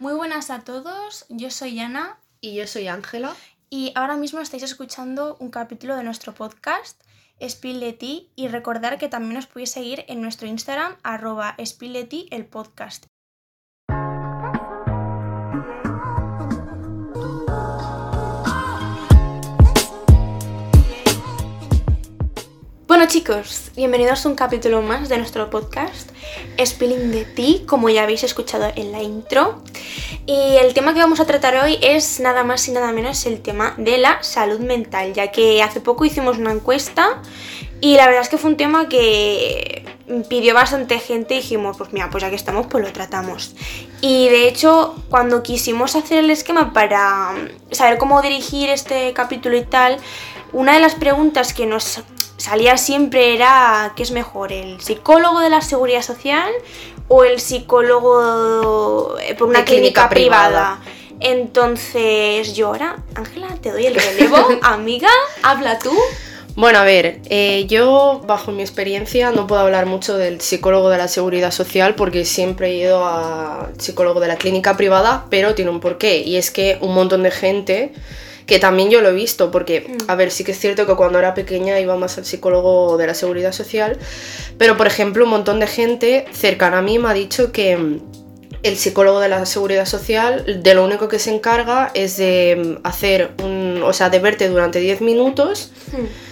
Muy buenas a todos, yo soy Ana Y yo soy Ángela. y ahora mismo estáis escuchando un capítulo de nuestro podcast Spill de Ti y recordar que también os podéis seguir en nuestro Instagram arroba Spill de Ti, el podcast. Bueno chicos, bienvenidos a un capítulo más de nuestro podcast Spilling de Ti, como ya habéis escuchado en la intro. Y el tema que vamos a tratar hoy es nada más y nada menos el tema de la salud mental, ya que hace poco hicimos una encuesta y la verdad es que fue un tema que pidió bastante gente y dijimos, pues mira, pues ya que estamos, pues lo tratamos. Y de hecho, cuando quisimos hacer el esquema para saber cómo dirigir este capítulo y tal, una de las preguntas que nos salía siempre era ¿qué es mejor? ¿El psicólogo de la seguridad social o el psicólogo eh, por una De clínica, clínica privada? privada. Entonces yo ahora, Ángela, te doy el relevo, amiga, habla tú. Bueno, a ver, eh, yo bajo mi experiencia no puedo hablar mucho del psicólogo de la seguridad social porque siempre he ido al psicólogo de la clínica privada, pero tiene un porqué y es que un montón de gente, que también yo lo he visto, porque, a ver, sí que es cierto que cuando era pequeña iba más al psicólogo de la seguridad social, pero por ejemplo un montón de gente cercana a mí me ha dicho que mm, el psicólogo de la seguridad social de lo único que se encarga es de mm, hacer un, o sea, de verte durante 10 minutos,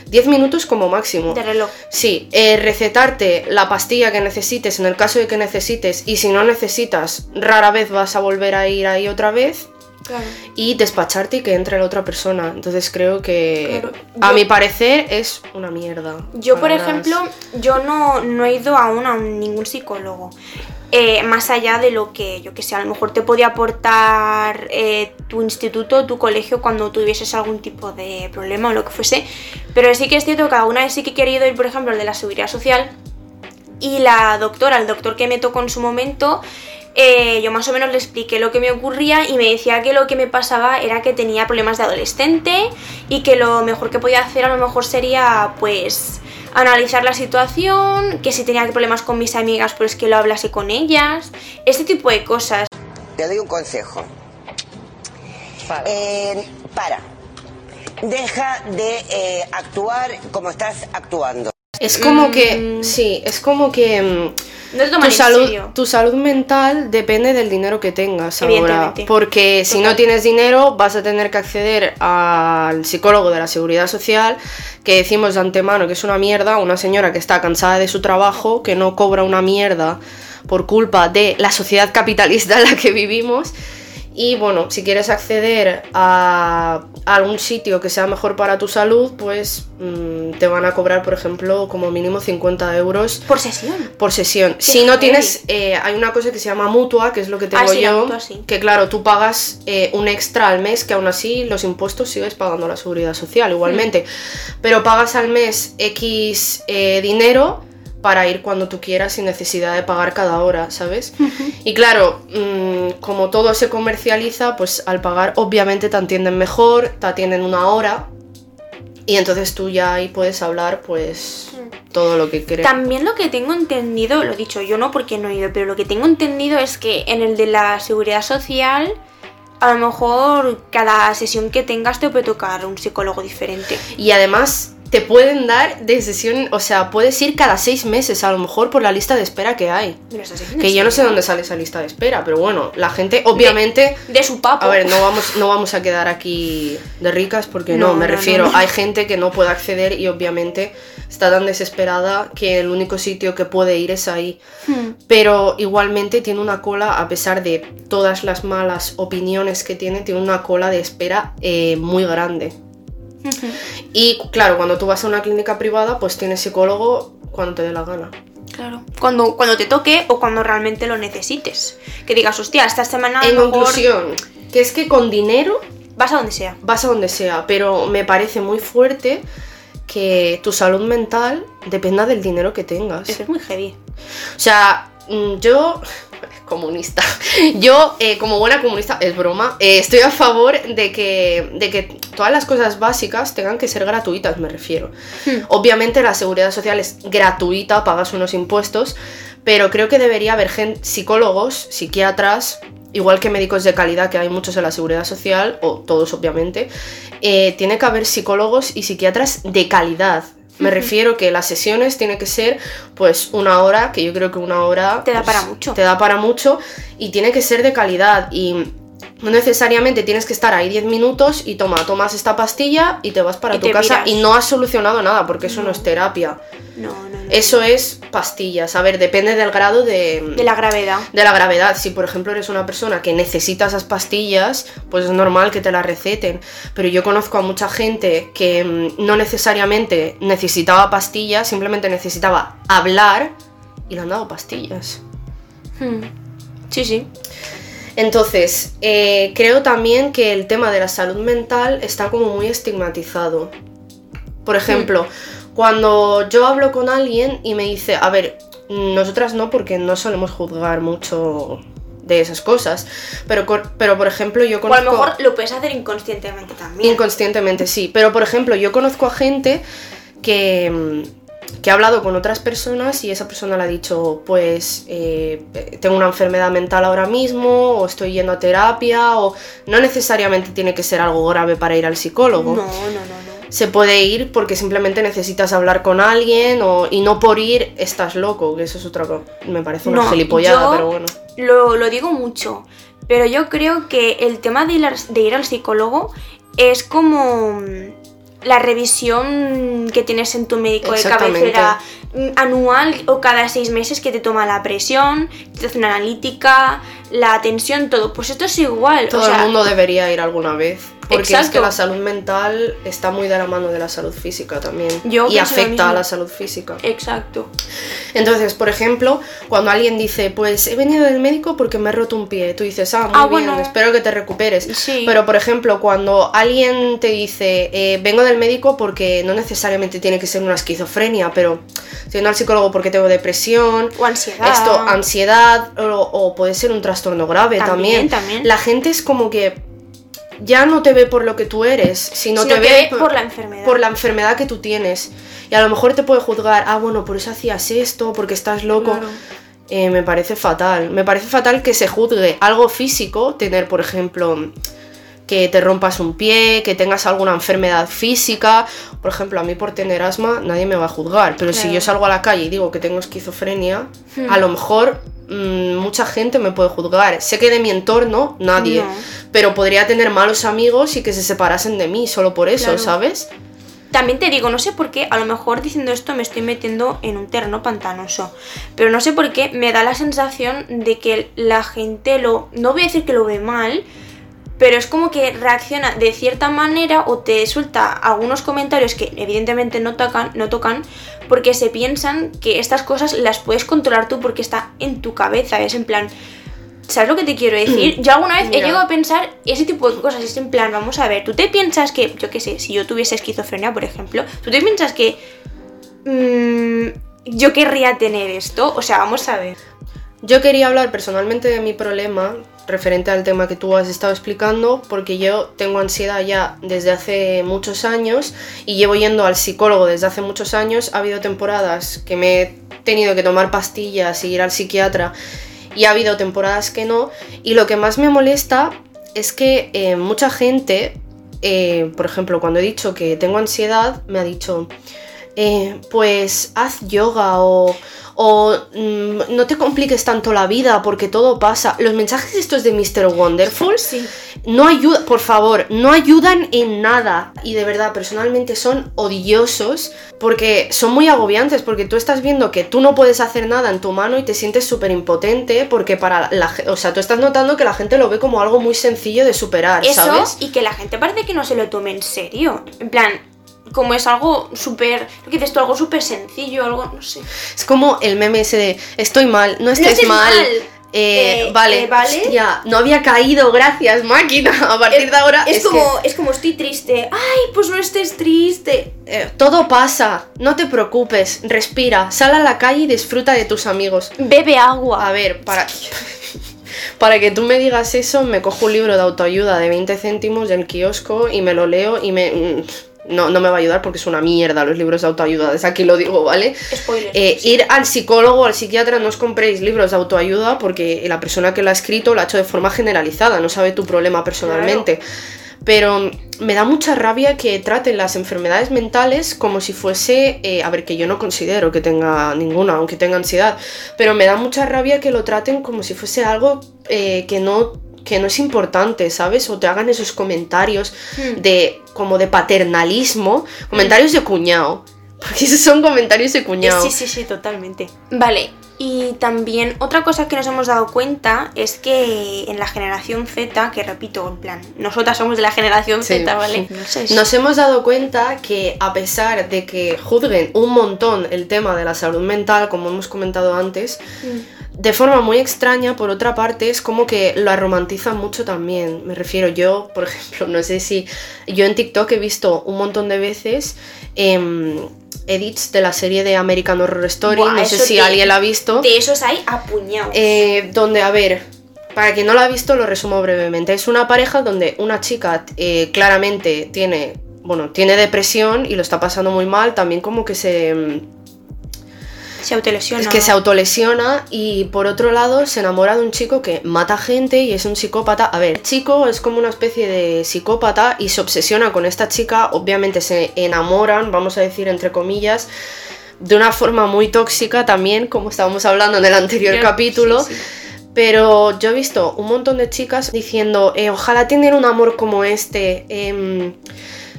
10 minutos como máximo. De reloj. Sí, eh, recetarte la pastilla que necesites en el caso de que necesites y si no necesitas, rara vez vas a volver a ir ahí otra vez Claro. y despacharte y que entre la otra persona. Entonces creo que Claro, a yo- mi parecer es una mierda. Yo, por ejemplo, yo no, no he ido aún a ningún psicólogo. Eh, más allá de lo que, yo que sé, a lo mejor te podía aportar eh, tu instituto, tu colegio, cuando tuvieses algún tipo de problema o lo que fuese. Pero sí que es cierto que alguna vez sí que he querido ir, por ejemplo, al de la seguridad social. Y la doctora, el doctor que me tocó en su momento, eh, yo más o menos le expliqué lo que me ocurría y me decía que lo que me pasaba era que tenía problemas de adolescente y que lo mejor que podía hacer a lo mejor sería pues analizar la situación, que si tenía problemas con mis amigas pues que lo hablase con ellas, este tipo de cosas. Te doy un consejo. Eh, para. Deja de eh, actuar como estás actuando. Es como Mm. que, sí, es como que mm, No toman tu salud, tu salud mental depende del dinero que tengas ahora. Porque si Total. no tienes dinero, vas a tener que acceder al psicólogo de la seguridad social, que decimos de antemano que es una mierda, una señora que está cansada de su trabajo, que no cobra una mierda por culpa de la sociedad capitalista en la que vivimos. Y bueno, si quieres acceder a, algún sitio que sea mejor para tu salud, pues mm, te van a cobrar, por ejemplo, como mínimo 50 euros Por sesión. por sesión. Si no tienes, eh, hay una cosa que se llama mutua, que es lo que tengo Ah, sí, yo, mutua, sí. que claro, tú pagas eh, un extra al mes, que aún así los impuestos sigues pagando la seguridad social igualmente, Mm. pero pagas al mes X eh, dinero para ir cuando tú quieras sin necesidad de pagar cada hora, ¿sabes? Y claro, mm, como todo se comercializa, pues al pagar obviamente te atienden mejor, te atienden una hora y entonces tú ya ahí puedes hablar pues todo lo que quieras. También lo que tengo entendido, lo he dicho yo no porque no he ido, pero lo que tengo entendido es que en el de la seguridad social, a lo mejor cada sesión que tengas te puede tocar un psicólogo diferente. Y además te pueden dar de sesión, o sea, puedes ir cada seis meses a lo mejor por la lista de espera que hay. ¿Me lo estás diciendo Que yo no sé dónde sale esa lista de espera, pero bueno, la gente obviamente... De su papo. A ver, no vamos, no vamos a quedar aquí de ricas porque no, No, me no, refiero, hay gente que no puede acceder y obviamente está tan desesperada que el único sitio que puede ir es ahí. Hmm. Pero igualmente tiene una cola, a pesar de todas las malas opiniones que tiene, tiene una cola de espera eh, muy grande. Y claro, cuando tú vas a una clínica privada, pues tienes psicólogo cuando te dé la gana. Claro. Cuando, cuando te toque o cuando realmente lo necesites. Que digas, hostia, esta semana en mejor conclusión, que es que con dinero vas a donde sea. vas a donde sea, pero me parece muy fuerte que tu salud mental dependa del dinero que tengas. Eso es muy heavy. O sea, mm, yo, comunista, yo eh, como buena comunista, es broma, eh, estoy a favor de que, de que todas las cosas básicas tengan que ser gratuitas, me refiero. Hmm. Obviamente la seguridad social es gratuita, pagas unos impuestos, pero creo que debería haber gen- psicólogos, psiquiatras igual que médicos de calidad, que hay muchos en la seguridad social, o todos obviamente, eh, tiene que haber psicólogos y psiquiatras de calidad. Me refiero que las sesiones tienen que ser pues una hora, que yo creo que una hora... Te da pues, para mucho. Te da para mucho y tiene que ser de calidad y no necesariamente tienes que estar ahí 10 minutos y toma, tomas esta pastilla y te vas para Y tu casa miras. y no has solucionado nada porque eso no, es terapia. No, no, no. Eso es pastillas. A ver, depende del grado de, De la gravedad. de la gravedad. Si por ejemplo eres una persona que necesita esas pastillas, pues es normal que te las receten. Pero yo conozco a mucha gente que mm, no necesariamente necesitaba pastillas, simplemente necesitaba hablar y le han dado pastillas. Hmm. Sí, sí. Entonces, eh, creo también que el tema de la salud mental está como muy estigmatizado. Por ejemplo, cuando yo hablo con alguien y me dice, a ver, nosotras no porque no solemos juzgar mucho de esas cosas, pero, pero por ejemplo yo O a conozco... lo mejor lo puedes hacer inconscientemente también. Inconscientemente, sí. Pero, por ejemplo, yo conozco a gente que, que ha hablado con otras personas y esa persona le ha dicho, pues, eh, tengo una enfermedad mental ahora mismo, o estoy yendo a terapia, o no necesariamente tiene que ser algo grave para ir al psicólogo. no, no, no, no. Se puede ir porque simplemente necesitas hablar con alguien o, y no por ir estás loco, que eso es otra cosa. Me parece una No, gilipollada, yo- pero bueno. Lo, lo digo mucho, pero yo creo que el tema de ir, al- de ir al psicólogo es como la revisión que tienes en tu médico de cabecera anual o cada seis meses que te toma la presión, te hace una analítica, la tensión, todo. Pues esto es igual. Todo o sea, el mundo debería ir alguna vez. Porque es que la salud mental está muy de la mano de la salud física también. Yo y afecta a la salud física. Exacto. Entonces, por ejemplo, cuando alguien dice, pues he venido del médico porque me he roto un pie, tú dices, ah, muy Ah, bien, bueno. espero que te recuperes. Sí. Pero, por ejemplo, cuando alguien te dice, eh, vengo del médico porque no necesariamente tiene que ser una esquizofrenia, pero yendo al psicólogo porque tengo depresión, O ansiedad. esto, ansiedad, o, o puede ser un trastorno grave También, también. también. La gente es como que ya no te ve por lo que tú eres, sino, Sino te ve por la enfermedad. por la enfermedad que tú tienes. Y a lo mejor te puede juzgar, ah, bueno, por eso hacías esto, porque estás loco. Claro. Eh, me parece fatal. Me parece fatal que se juzgue algo físico, tener, por ejemplo, que te rompas un pie, que tengas alguna enfermedad física. Por ejemplo, a mí por tener asma nadie me va a juzgar, pero si yo salgo a la calle y digo que tengo esquizofrenia, Hmm. a lo mejor mm, mucha gente me puede juzgar. Sé que de mi entorno nadie, No. pero podría tener malos amigos y que se separasen de mí solo por eso, Claro. ¿sabes? También te digo, no sé por qué, a lo mejor diciendo esto me estoy metiendo en un terreno pantanoso, pero no sé por qué me da la sensación de que la gente lo, no voy a decir que lo ve mal, pero es como que reacciona de cierta manera o te suelta algunos comentarios que evidentemente no tocan, no tocan porque se piensan que estas cosas las puedes controlar tú porque está en tu cabeza, es en plan... ¿Sabes lo que te quiero decir? Yo alguna vez he llegado a pensar ese tipo de cosas. Es en plan, vamos a ver, tú te piensas que, yo qué sé, si yo tuviese esquizofrenia, por ejemplo, tú te piensas que mm, yo querría tener esto. O sea, vamos a ver. Yo quería hablar personalmente de mi problema referente al tema que tú has estado explicando, porque yo tengo ansiedad ya desde hace muchos años y llevo yendo al psicólogo desde hace muchos años. Ha habido temporadas que me he tenido que tomar pastillas y ir al psiquiatra y ha habido temporadas que no. Y lo que más me molesta es que eh, mucha gente, eh, por ejemplo, cuando he dicho que tengo ansiedad, me ha dicho, eh, pues haz yoga o, o mm, no te compliques tanto la vida porque todo pasa. Los mensajes estos de Mr. Wonderful Sí. no ayudan, por favor, no ayudan en nada. Y de verdad, personalmente son odiosos porque son muy agobiantes porque tú estás viendo que tú no puedes hacer nada en tu mano y te sientes súper impotente porque para la o sea, tú estás notando que la gente lo ve como algo muy sencillo de superar, Eso ¿sabes? y que la gente parece que no se lo tome en serio. En plan, como es algo súper. Lo que dices tú, algo súper sencillo, algo. No sé. Es como el meme ese de estoy mal, no estés estés mal. mal. Eh, Eh, vale, eh, vale. hostia, no había caído, gracias máquina. A partir de ahora Es, es que- como, es como estoy triste. Ay, pues no estés triste. Eh, todo pasa, no te preocupes, respira, sal a la calle y disfruta de tus amigos. Bebe agua. A ver, para, para que tú me digas eso, me cojo un libro de autoayuda de 20 céntimos del kiosco y me lo leo y me, mm, no, no me va a ayudar porque es una mierda los libros de autoayuda, desde aquí lo digo, ¿vale? Spoiler. Eh, ir al psicólogo o al psiquiatra, no os compréis libros de autoayuda porque la persona que lo ha escrito lo ha hecho de forma generalizada, no sabe tu problema personalmente. Pero me da mucha rabia que traten las enfermedades mentales como si fuese, eh, a ver, que yo no considero que tenga ninguna, aunque tenga ansiedad, pero me da mucha rabia que lo traten como si fuese algo eh, que no que no es importante, ¿sabes? O te hagan esos comentarios Hmm. de como de paternalismo, comentarios de cuñado. Porque esos son comentarios de cuñado. Sí, sí, sí, totalmente. Vale, y también otra cosa que nos hemos dado cuenta es que en la generación Z, que repito, en plan, nosotras somos de la generación Sí. Z, ¿vale? No sé, Nos hemos dado cuenta que a pesar de que juzguen un montón el tema de la salud mental, como hemos comentado antes, Mm. De forma muy extraña, por otra parte, es como que la romantizan mucho también. Me refiero, yo, por ejemplo, no sé si yo en TikTok he visto un montón de veces em, edits de la serie de American Horror Story, Buah, no sé si alguien la ha visto. De esos hay apuñados. Eh, donde, a ver, para quien no la ha visto, lo resumo brevemente. Es una pareja donde una chica eh, claramente tiene, bueno, tiene depresión y lo está pasando muy mal, también como que se, mm, se autolesiona. es que se autolesiona y por otro lado se enamora de un chico que mata gente y es un psicópata. A ver, el chico es como una especie de psicópata y se obsesiona con esta chica, obviamente se enamoran, vamos a decir entre comillas, de una forma muy tóxica también, como estábamos hablando en el anterior Sí, capítulo. sí. Pero yo he visto un montón de chicas diciendo, eh, ojalá tener un amor como este, em,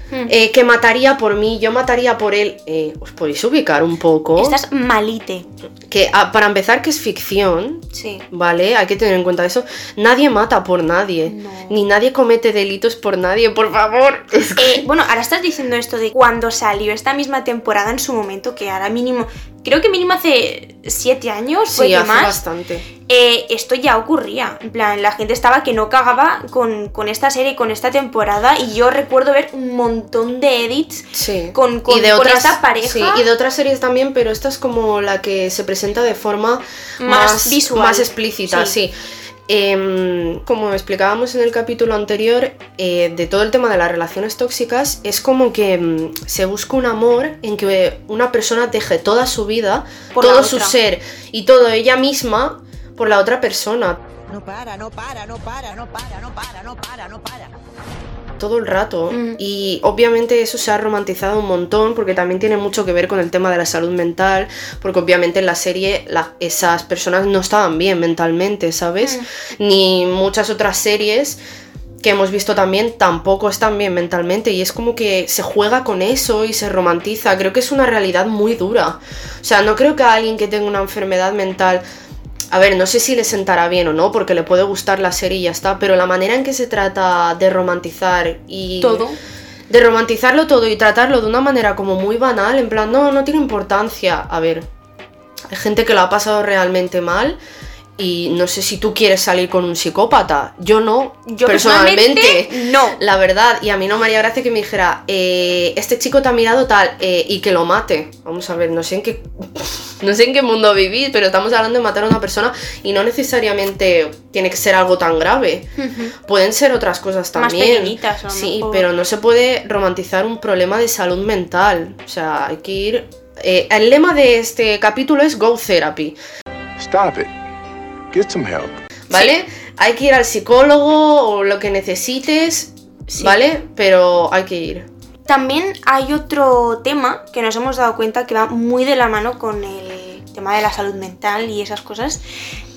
Hmm. eh, que mataría por mí, yo mataría por él. Eh, ¿Os podéis ubicar un poco? Estás malite. Que ah, para empezar que es ficción, Sí. ¿vale? Hay que tener en cuenta eso. Nadie mata por nadie, No. ni nadie comete delitos por nadie, por favor. Es que- Eh, bueno, ahora estás diciendo esto de cuando salió esta misma temporada en su momento, que ahora mínimo, creo que mínimo hace siete años, sí, hace más, bastante. eh, esto ya ocurría. En plan, la gente estaba que no cagaba con, con esta serie, con esta temporada, y yo recuerdo ver un montón de edits Sí. con, con, y de con otras, esta pareja. sí, y de otras series también, pero esta es como la que se presenta de forma Más más, visual. más explícita, Sí. sí. Em, como explicábamos en el capítulo anterior, eh, de todo el tema de las relaciones tóxicas, es como que em, se busca un amor en que una persona deje toda su vida, Por todo su ser y todo ella misma por la otra persona. No para, no para, no para, no para, no para, no para, no para. Todo el rato. Mm. Y obviamente eso se ha romantizado un montón porque también tiene mucho que ver con el tema de la salud mental, porque obviamente en la serie la- esas personas no estaban bien mentalmente, ¿sabes? Ni muchas otras series que hemos visto también tampoco están bien mentalmente y es como que se juega con eso y se romantiza. Creo que es una realidad muy dura. O sea, no creo que a alguien que tenga una enfermedad mental a ver, no sé si le sentará bien o no, porque le puede gustar la serie y ya está, pero la manera en que se trata de romantizar y... Todo. De romantizarlo todo y tratarlo de una manera como muy banal, en plan, no, no tiene importancia. A ver, hay gente que lo ha pasado realmente mal y no sé si tú quieres salir con un psicópata. Yo no, Yo personalmente. no. La verdad, y a mí no me haría gracia que me dijera, eh, este chico te ha mirado tal eh, y que lo mate. Vamos a ver, no sé en qué. No sé en qué mundo vivís, pero estamos hablando de matar a una persona y no necesariamente tiene que ser algo tan grave. Pueden ser otras cosas Más también. pequeñitas, a lo Sí, mejor. pero no se puede romantizar un problema de salud mental. O sea, hay que ir. eh, el lema de este capítulo es Go Therapy. Stop it. Get some help. ¿Vale? Hay que ir al psicólogo o lo que necesites, Sí. ¿vale? Pero hay que ir. También hay otro tema que nos hemos dado cuenta que va muy de la mano con el tema de la salud mental y esas cosas.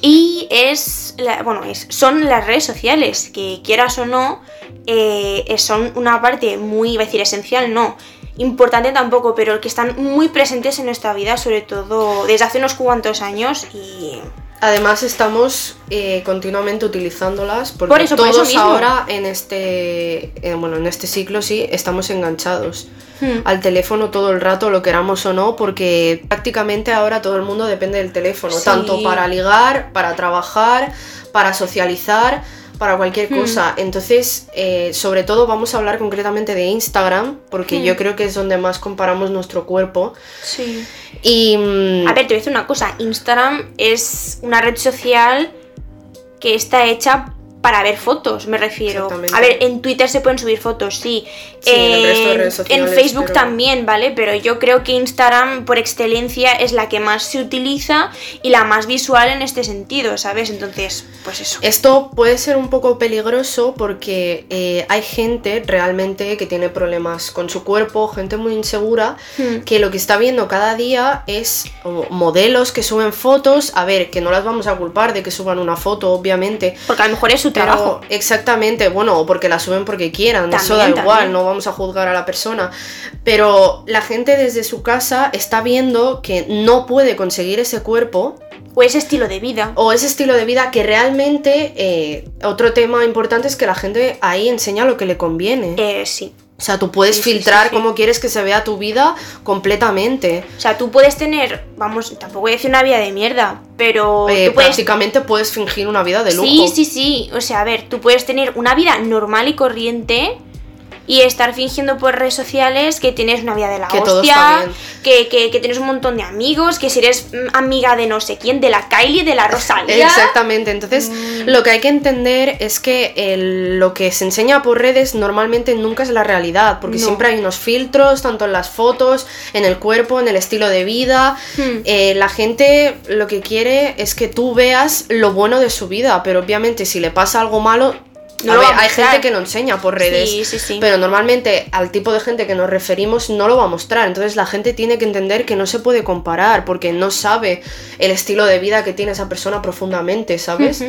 Y es, bueno, es, son las redes sociales, que quieras o no, eh, son una parte muy, iba a decir esencial, no, importante tampoco, pero que están muy presentes en nuestra vida, sobre todo desde hace unos cuantos años y... Además estamos eh, continuamente utilizándolas porque Por eso, por todos eso mismo. ahora en este eh, bueno en este ciclo sí estamos enganchados Hmm. al teléfono todo el rato lo queramos o no porque prácticamente ahora todo el mundo depende del teléfono Sí. tanto para ligar para trabajar para socializar para cualquier Hmm. cosa entonces eh, sobre todo vamos a hablar concretamente de Instagram porque Hmm. yo creo que es donde más comparamos nuestro cuerpo Sí. y mm, A ver, te voy a decir una cosa. Instagram es una red social que está hecha para ver fotos, me refiero. A ver, en Twitter se pueden subir fotos, sí. Sí, en sociales, Facebook pero- también, ¿vale? Pero yo creo que Instagram, por excelencia, es la que más se utiliza y la más visual en este sentido, ¿sabes? Entonces, pues eso. Esto puede ser un poco peligroso porque eh, hay gente realmente que tiene problemas con su cuerpo, gente muy insegura, Hmm. que lo que está viendo cada día es modelos que suben fotos. A ver, que no las vamos a culpar de que suban una foto, obviamente. Porque a lo mejor es su Pero trabajo. exactamente, bueno, o porque la suben porque quieran, eso da igual, también. no vamos a juzgar a la persona. Pero la gente desde su casa está viendo que no puede conseguir ese cuerpo O ese estilo de vida. o ese estilo de vida que realmente eh, otro tema importante es que la gente ahí enseña lo que le conviene. Eh, sí. O sea, tú puedes sí, filtrar sí, sí. cómo quieres que se vea tu vida completamente. O sea, tú puedes tener, vamos, tampoco voy a decir una vida de mierda, pero Eh, tú puedes... prácticamente puedes fingir una vida de lujo. Sí, sí, sí. O sea, a ver, tú puedes tener una vida normal y corriente y estar fingiendo por redes sociales que tienes una vida de la Que hostia, que, que, que tienes un montón de amigos, que si eres mm, amiga de no sé quién, de la Kylie, de la Rosalía. Exactamente, entonces Mm. lo que hay que entender es que el- lo que se enseña por redes normalmente nunca es la realidad, porque No. siempre hay unos filtros, tanto en las fotos, en el cuerpo, en el estilo de vida. Hmm. Eh, la gente lo que quiere es que tú veas lo bueno de su vida, pero obviamente si le pasa algo malo... No a ver, hay gente que no enseña por redes, Sí, sí, sí. pero normalmente al tipo de gente que nos referimos no lo va a mostrar. Entonces la gente tiene que entender que no se puede comparar porque no sabe el estilo de vida que tiene esa persona profundamente, ¿sabes?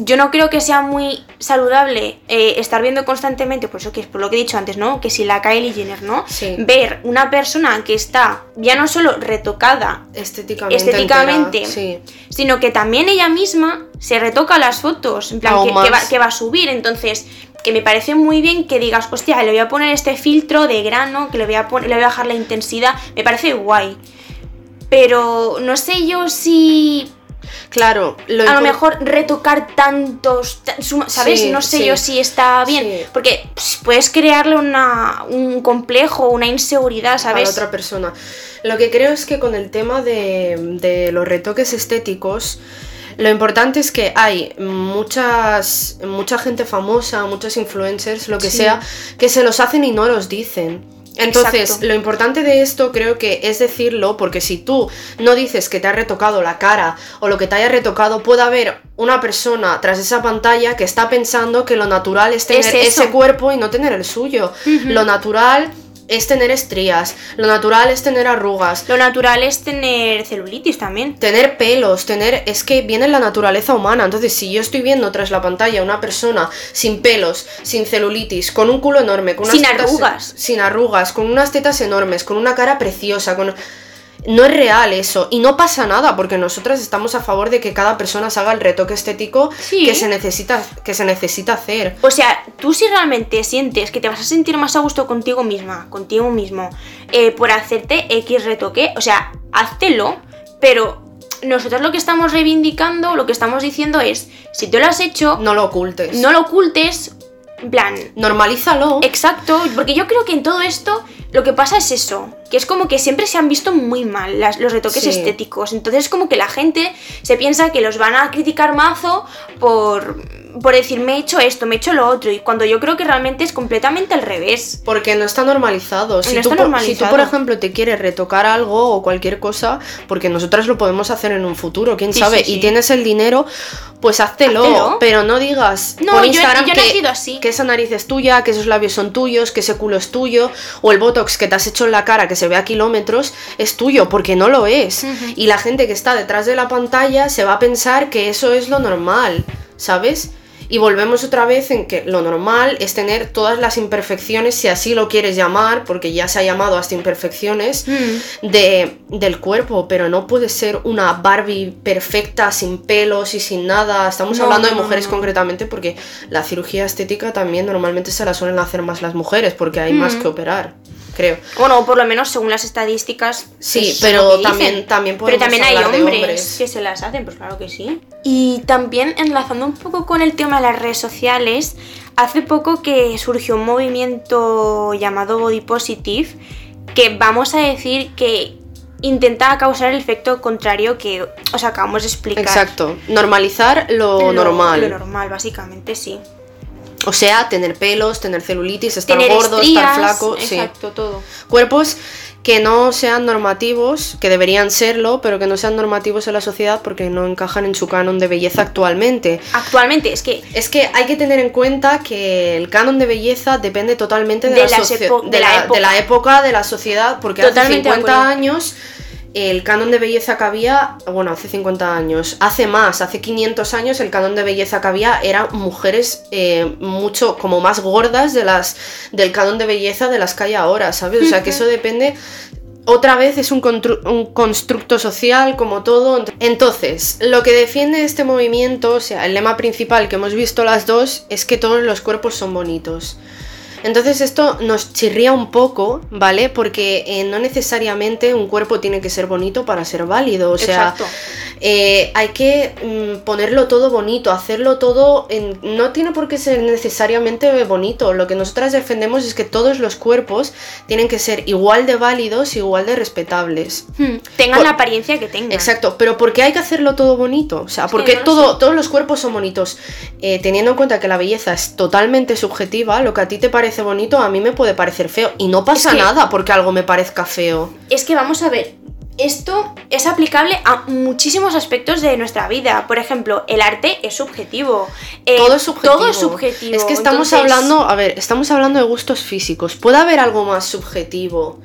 Yo no creo que sea muy saludable eh, estar viendo constantemente, por eso que es por lo que he dicho antes, ¿no? Que si la Kylie Jenner, ¿no? Sí. Ver una persona que está ya no solo retocada, Estéticamente. Estéticamente. entera, sí. sino que también ella misma se retoca las fotos, en plan, que, que va, más. que va a subir. Entonces, que me parece muy bien que digas, hostia, le voy a poner este filtro de grano, que le voy a, poner, le voy a bajar la intensidad, me parece guay. Pero no sé yo si Claro, lo a lo mejor retocar tantos, ¿sabes? Sí, no sé sí. yo si está bien, Sí. porque pues, puedes crearle una, un complejo, una inseguridad, a la ¿sabes? otra persona. Lo que creo es que con el tema de, de los retoques estéticos, lo importante es que hay muchas, mucha gente famosa, muchos influencers, lo que sea, que se los hacen y no los dicen. Entonces, Exacto. lo importante de esto creo que es decirlo, porque si tú no dices que te has retocado la cara o lo que te haya retocado, puede haber una persona tras esa pantalla que está pensando que lo natural es tener Es ese cuerpo y no tener el suyo. Lo natural es tener estrías, lo natural es tener arrugas, Lo natural es tener celulitis también. tener pelos, tener... Es que viene en la naturaleza humana. Entonces, si yo estoy viendo tras la pantalla una persona sin pelos, sin celulitis, con un culo enorme, con unas Sin tetas- arrugas. Sin arrugas, con unas tetas enormes, con una cara preciosa, con... No es real eso y no pasa nada porque nosotras estamos a favor de que cada persona se haga el retoque estético Sí. que, se necesita, que se necesita hacer. O sea, tú si realmente sientes que te vas a sentir más a gusto contigo misma, contigo mismo, eh, por hacerte X retoque, o sea, háztelo, pero nosotros lo que estamos reivindicando, lo que estamos diciendo es, si tú lo has hecho, No lo ocultes. no lo ocultes, plan, Normalízalo. Exacto, porque yo creo que en todo esto lo que pasa es eso, que es como que siempre se han visto muy mal las- los retoques Sí. estéticos, entonces es como que la gente se piensa que los van a criticar mazo por, por decir me he hecho esto, me he hecho lo otro, y cuando yo creo que realmente es completamente al revés. Porque no está normalizado. Si, No tú, está por- si normalizado. tú, por ejemplo, te quieres retocar algo o cualquier cosa, porque nosotras lo podemos hacer en un futuro, quién Sí, sabe, sí, y tienes el dinero, pues háztelo, Háztelo. pero no digas No, por yo- Instagram yo he que, nacido así. que esa nariz es tuya, que esos labios son tuyos, que ese culo es tuyo, o el botox que te has hecho en la cara que se ve a kilómetros es tuyo, porque no lo es. Y la gente que está detrás de la pantalla se va a pensar que eso es lo normal, ¿sabes? Y volvemos otra vez en que lo normal es tener todas las imperfecciones, si así lo quieres llamar, porque ya se ha llamado hasta imperfecciones, de, del cuerpo, pero no puede ser una Barbie perfecta, sin pelos y sin nada. Estamos No, hablando de mujeres no. concretamente porque la cirugía estética también normalmente se la suelen hacer más las mujeres porque hay más que operar, creo. Bueno, por lo menos según las estadísticas. Sí, pero también- también Pero podemos también hay hombres. que se las hacen, pues claro que sí. Y también enlazando un poco con el tema de las redes sociales, hace poco que surgió un movimiento llamado Body Positive, que vamos a decir que intenta causar el efecto contrario que os acabamos de explicar. Exacto. Normalizar lo, Lo- normal. Lo normal, básicamente, sí. O sea, tener pelos, tener celulitis, estar Tener gordo, estrías, estar flaco. sí. Exacto, todo. Cuerpos que no sean normativos, que deberían serlo, pero que no sean normativos en la sociedad porque no encajan en su canon de belleza actualmente. Actualmente, es que Es que hay que tener en cuenta que el canon de belleza depende totalmente de, De la, de la época. de la época, de la sociedad, porque Totalmente hace 50 acuerdo. años el canon de belleza que había, bueno, hace 50 años, hace más, hace 500 años el canon de belleza que había eran mujeres eh, mucho como más gordas de las del canon de belleza de las que hay ahora, ¿sabes? O sea, que eso depende otra vez es un, un constructo social como todo. Entonces, lo que defiende este movimiento, o sea, el lema principal que hemos visto las dos, es que todos los cuerpos son bonitos. Entonces esto nos chirría un poco, ¿vale? Porque eh, no necesariamente un cuerpo tiene que ser bonito para ser válido. O sea, eh, hay que mm, ponerlo todo bonito, hacerlo todo. En... No tiene por qué ser necesariamente bonito. Lo que nosotras defendemos es que todos los cuerpos tienen que ser igual de válidos, igual de respetables. hmm, tengan Por- la apariencia que tengan. Exacto, pero ¿por qué hay que hacerlo todo bonito? O sea, Es que porque no lo todo, sé. todos los cuerpos son bonitos. Eh, teniendo en cuenta que la belleza es totalmente subjetiva, lo que a ti te parece bonito a mí me puede parecer feo. Y no pasa Es que- nada porque algo me parezca feo. Es que vamos a ver, esto es aplicable a muchísimos aspectos de nuestra vida. Por ejemplo, el arte es subjetivo. Eh, todo es subjetivo. Todo es subjetivo. Es que estamos Entonces, hablando, a ver, estamos hablando de gustos físicos. ¿Puede haber algo más subjetivo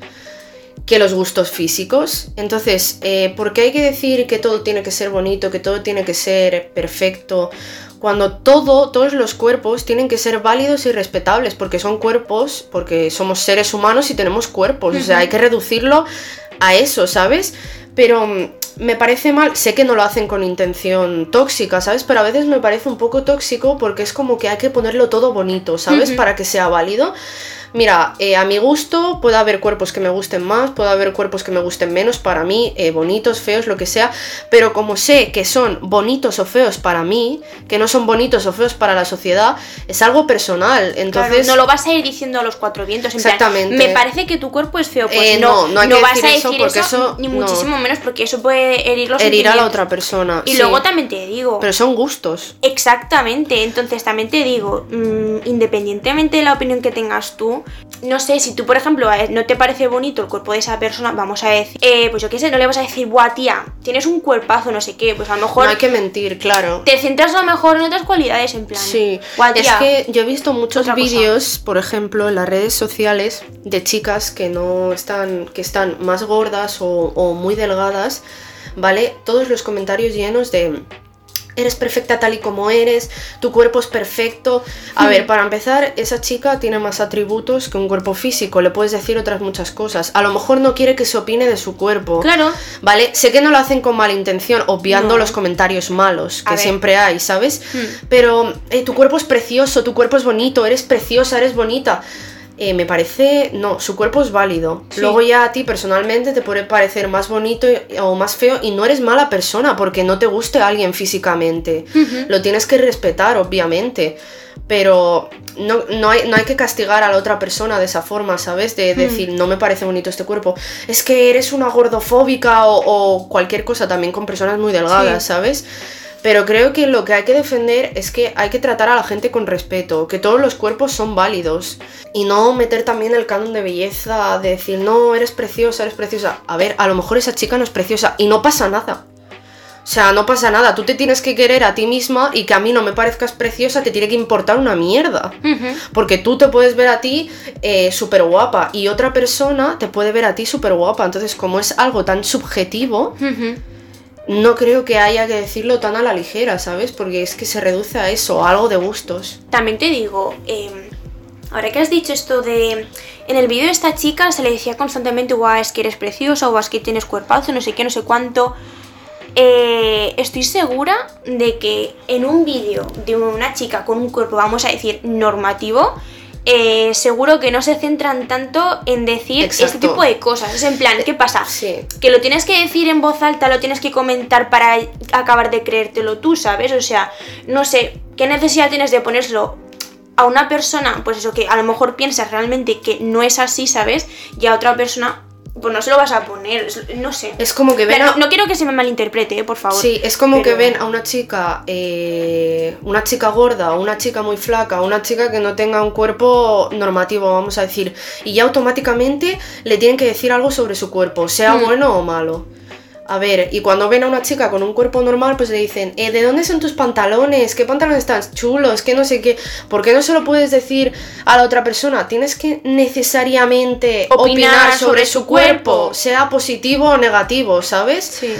que los gustos físicos? Entonces, eh, ¿por qué hay que decir que todo tiene que ser bonito, que todo tiene que ser perfecto? Cuando todo, todos los cuerpos tienen que ser válidos y respetables, porque son cuerpos, porque somos seres humanos y tenemos cuerpos. O sea, hay que reducirlo a eso, ¿sabes? Pero mm, me parece mal, sé que no lo hacen con intención tóxica, ¿sabes? Pero a veces me parece un poco tóxico porque es como que hay que ponerlo todo bonito, ¿sabes? Para que sea válido. Mira, eh, a mi gusto puede haber cuerpos que me gusten más, puede haber cuerpos que me gusten menos para mí, eh, bonitos, feos, lo que sea, pero como sé que son bonitos o feos para mí, que no son bonitos o feos para la sociedad, es algo personal. claro, Entonces, no lo vas a ir diciendo a los cuatro vientos. En plan, Exactamente. me parece que tu cuerpo es feo. Pues Eh, no, no, no hay que vas decir a eso decir porque eso, eso ni no. muchísimo menos, porque eso puede herir los herir a la otra persona. Y sí. luego también te digo. Pero son gustos. Exactamente, entonces también te digo, mm, independientemente de la opinión que tengas tú, no sé, si tú por ejemplo eh, no te parece bonito el cuerpo de esa persona, vamos a decir, eh, pues yo qué sé, no le vas a decir, buah tía, tienes un cuerpazo, no sé qué, pues a lo mejor No hay que mentir, claro. te centras a lo mejor en otras cualidades, en plan, Sí, "Buah, es tía". que yo he visto muchos vídeos, por ejemplo, en las redes sociales de chicas que no están, que están más gordas o, o muy delgadas, ¿vale? Todos los comentarios llenos de eres perfecta tal y como eres, tu cuerpo es perfecto. A Hmm. ver, para empezar, esa chica tiene más atributos que un cuerpo físico, le puedes decir otras muchas cosas. A lo mejor no quiere que se opine de su cuerpo. Claro. Vale, sé que no lo hacen con mala intención, obviando No. los comentarios malos que siempre hay, ¿sabes? Hmm. Pero eh, tu cuerpo es precioso, tu cuerpo es bonito, eres preciosa, eres bonita. Eh, me parece, no, su cuerpo es válido. Sí. Luego ya a ti personalmente te puede parecer más bonito o más feo y no eres mala persona porque no te guste alguien físicamente. Lo tienes que respetar, obviamente. Pero no, no, hay, no hay que castigar a la otra persona de esa forma, ¿sabes? De decir, no me parece bonito este cuerpo. Es que eres una gordofóbica o, o cualquier cosa también con personas muy delgadas, Sí. ¿sabes? Pero creo que lo que hay que defender es que hay que tratar a la gente con respeto, que todos los cuerpos son válidos. Y no meter también el canon de belleza, de decir, no, eres preciosa, eres preciosa. A ver, a lo mejor esa chica no es preciosa y no pasa nada. O sea, no pasa nada, tú te tienes que querer a ti misma y que a mí no me parezcas preciosa te tiene que importar una mierda. Porque tú te puedes ver a ti súper guapa y otra persona te puede ver a ti súper guapa. Entonces, como es algo tan subjetivo. No creo que haya que decirlo tan a la ligera, ¿sabes? Porque es que se reduce a eso, a algo de gustos. También te digo, eh, ahora que has dicho esto de... En el vídeo de esta chica se le decía constantemente, guau, es que eres preciosa, o es que tienes cuerpazo, no sé qué, no sé cuánto. Eh, estoy segura de que en un vídeo de una chica con un cuerpo, vamos a decir, normativo, eh, seguro que no se centran tanto en decir este tipo de cosas. Es en plan, ¿qué pasa? Sí. Que lo tienes que decir en voz alta, lo tienes que comentar para acabar de creértelo tú, ¿sabes? O sea, no sé, ¿qué necesidad tienes de ponérselo a una persona, pues eso, que a lo mejor piensas realmente que no es así, ¿sabes? Y a otra persona pues no se lo vas a poner, no sé. Es como que ven Pero a- no, no quiero que se me malinterprete, eh, por favor. Sí, es como que ven a una chica, eh, una chica gorda, una chica muy flaca, una chica que no tenga un cuerpo normativo, vamos a decir, y ya automáticamente le tienen que decir algo sobre su cuerpo, sea Hmm. bueno o malo. A ver, y cuando ven a una chica con un cuerpo normal, pues le dicen, eh, ¿de dónde son tus pantalones? ¿Qué pantalones tan chulos? ¿Qué no sé qué? ¿Por qué no se lo puedes decir a la otra persona? Tienes que necesariamente Opinar opinar, sobre, sobre su cuerpo, cuerpo. sea positivo o negativo, ¿sabes? Sí.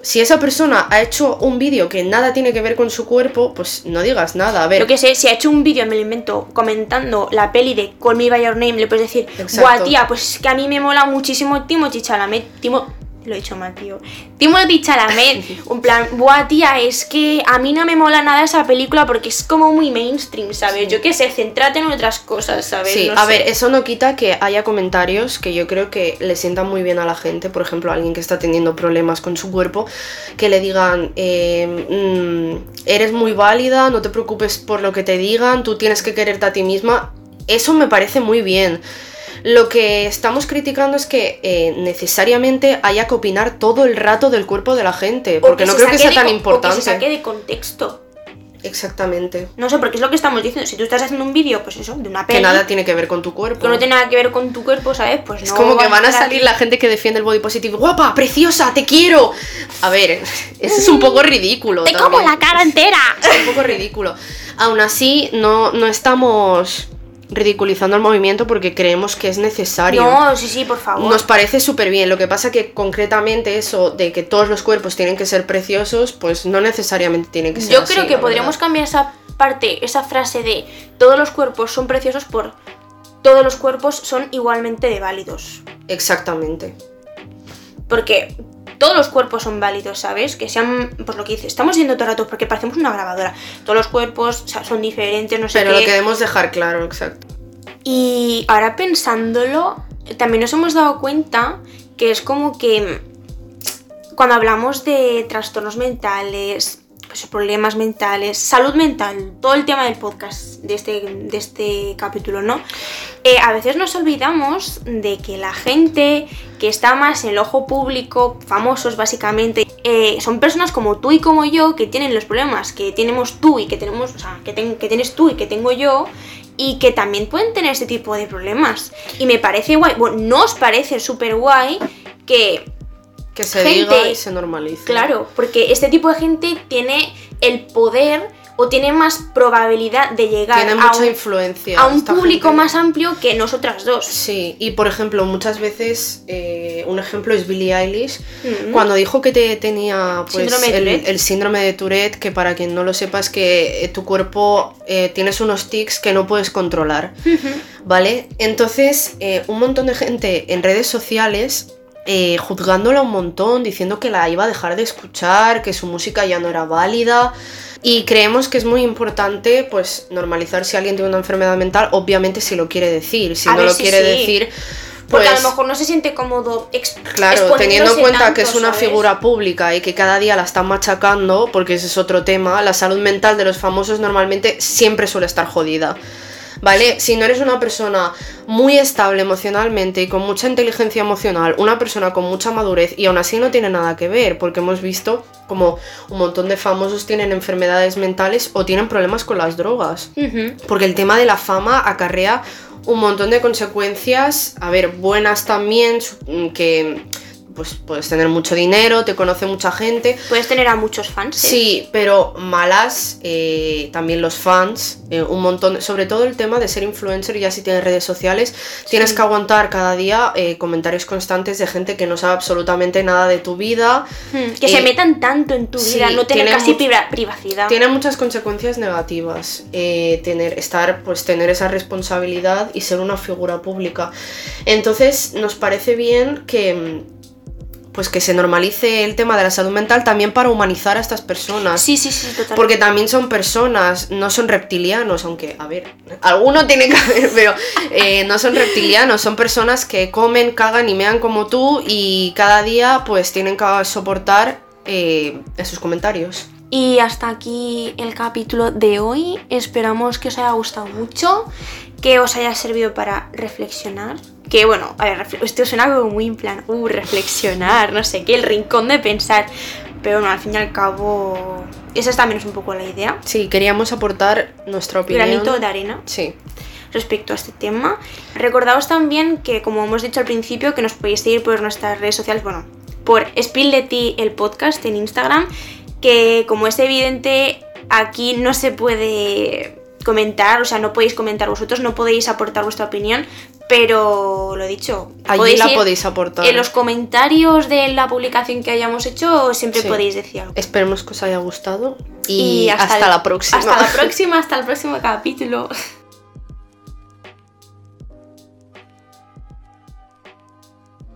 Si esa persona ha hecho un vídeo que nada tiene que ver con su cuerpo, pues no digas nada. A ver, Yo que sé, si ha hecho un vídeo, me lo invento, comentando la peli de Call Me By Your Name, le puedes decir, guau, tía, pues es que a mí me mola muchísimo Timothy Chalamet. Timo... Lo he dicho mal, tío. Timothy Chalamet. un plan, buah, tía, es que a mí no me mola nada esa película porque es como muy mainstream, ¿sabes? Yo qué sé, céntrate en otras cosas, ¿sabes? Sí, No a sé. ver, eso no quita que haya comentarios que yo creo que le sientan muy bien a la gente. Por ejemplo, alguien que está teniendo problemas con su cuerpo, que le digan, eh, mm, eres muy válida, no te preocupes por lo que te digan, tú tienes que quererte a ti misma. Eso me parece muy bien. Lo que estamos criticando es que eh, necesariamente haya que opinar todo el rato del cuerpo de la gente, porque no creo que sea tan co- o que se importante. saque de contexto. Exactamente. No sé, porque es lo que estamos diciendo. Si tú estás haciendo un vídeo, pues eso, de una peli, Que nada tiene que ver con tu cuerpo. que no tiene nada que ver con tu cuerpo, ¿sabes? Pues Es no como que van a salir aquí- la gente que defiende el body positive. ¡Guapa! ¡Preciosa! ¡Te quiero! A ver, eso es un poco ridículo. ¡Te también. como la cara entera! Es un poco ridículo. Aún así, no, no estamos ridiculizando el movimiento porque creemos que es necesario. No, sí, sí, por favor. Nos parece súper bien. Lo que pasa que concretamente eso de que todos los cuerpos tienen que ser preciosos, pues no necesariamente tiene que ser Yo así, creo que podríamos verdad. cambiar esa parte, esa frase de todos los cuerpos son preciosos por todos los cuerpos son igualmente de válidos. Exactamente. Porque todos los cuerpos son válidos, ¿sabes? Que sean, pues lo que dice, estamos yendo todo el rato porque parecemos una grabadora. Todos los cuerpos o sea, son diferentes, no sé Pero qué. lo queremos dejar claro, exacto. Y ahora pensándolo, también nos hemos dado cuenta que es como que cuando hablamos de trastornos mentales, pues problemas mentales, salud mental, todo el tema del podcast de este, de este capítulo, ¿no? Eh, a veces nos olvidamos de que la gente que está más en el ojo público, famosos básicamente, eh, son personas como tú y como yo que tienen los problemas que tenemos tú y que tenemos, o sea, que, ten- que tienes tú y que tengo yo y que también pueden tener este tipo de problemas. Y me parece guay, bueno, nos parece súper guay que Que se Gente- diga y se normalice. Claro, porque este tipo de gente tiene el poder o tiene más probabilidad de llegar Tiene a un, influencia. a un esta público gente. más amplio que nosotras dos. Sí, y por ejemplo, muchas veces, eh, un ejemplo es Billie Eilish, Mm. cuando dijo que te tenía pues, Síndrome el, síndrome de Tourette, que para quien no lo sepa es que eh, tu cuerpo eh, tienes unos tics que no puedes controlar, ¿vale? Entonces, un montón de gente en redes sociales eh, juzgándola un montón, diciendo que la iba a dejar de escuchar, que su música ya no era válida. Y creemos que es muy importante, pues, normalizar si alguien tiene una enfermedad mental, obviamente si lo quiere decir. Si A no lo quiere sí. decir, Porque pues. a lo mejor no se siente cómodo Claro, teniendo en cuenta que es una ¿sabes? figura pública y que cada día la están machacando, porque ese es otro tema, la salud mental de los famosos normalmente siempre suele estar jodida. ¿Vale? Si no eres una persona muy estable emocionalmente y con mucha inteligencia emocional, una persona con mucha madurez y aún así no tiene nada que ver, porque hemos visto como un montón de famosos tienen enfermedades mentales o tienen problemas con las drogas. Porque el tema de la fama acarrea un montón de consecuencias, a ver, buenas también, que pues puedes tener mucho dinero, te conoce mucha gente. Puedes tener a muchos fans. ¿eh? Sí, pero malas, eh, también los fans, eh, un montón, sobre todo el tema de ser influencer, ya si tienes redes sociales, tienes que aguantar cada día eh, comentarios constantes de gente que no sabe absolutamente nada de tu vida. Hmm, Que se metan tanto en tu sí, vida, no tener casi privacidad. Tiene muchas consecuencias negativas tener, estar, pues tener esa responsabilidad y ser una figura pública. Entonces, nos parece bien que mm, pues que se normalice el tema de la salud mental también para humanizar a estas personas. Sí, sí, sí, totalmente. Porque también son personas, no son reptilianos, aunque, a ver, alguno tiene que haber, pero eh, no son reptilianos, son personas que comen, cagan y mean como tú y cada día pues tienen que soportar eh, esos comentarios. Y hasta aquí el capítulo de hoy. Esperamos que os haya gustado mucho, que os haya servido para reflexionar, que bueno, a ver, esto suena como muy en plan, uh, reflexionar, no sé qué, el rincón de pensar. Pero bueno, al fin y al cabo, esa también es un poco la idea. Sí, queríamos aportar nuestra opinión. Granito de arena Sí. respecto a este tema. Recordaos también que, como hemos dicho al principio, que nos podéis seguir por nuestras redes sociales, bueno, por Spill de Ti, el podcast en Instagram, que como es evidente, aquí no se puede comentar, o sea, no podéis comentar vosotros, no podéis aportar vuestra opinión, pero lo dicho, Allí la ir podéis aportar. En los comentarios de la publicación que hayamos hecho, siempre Sí. podéis decir algo. Esperemos que os haya gustado y, hasta, el- la próxima. Hasta la próxima, hasta el próximo capítulo.